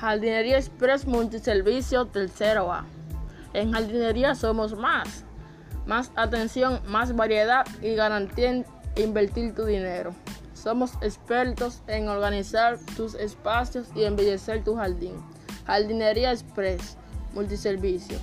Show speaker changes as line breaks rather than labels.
Jardinería Express Multiservicio Tercero A. En jardinería somos más. Más atención, más variedad y garantía en invertir tu dinero. Somos expertos en organizar tus espacios y embellecer tu jardín. Jardinería Express Multiservicios.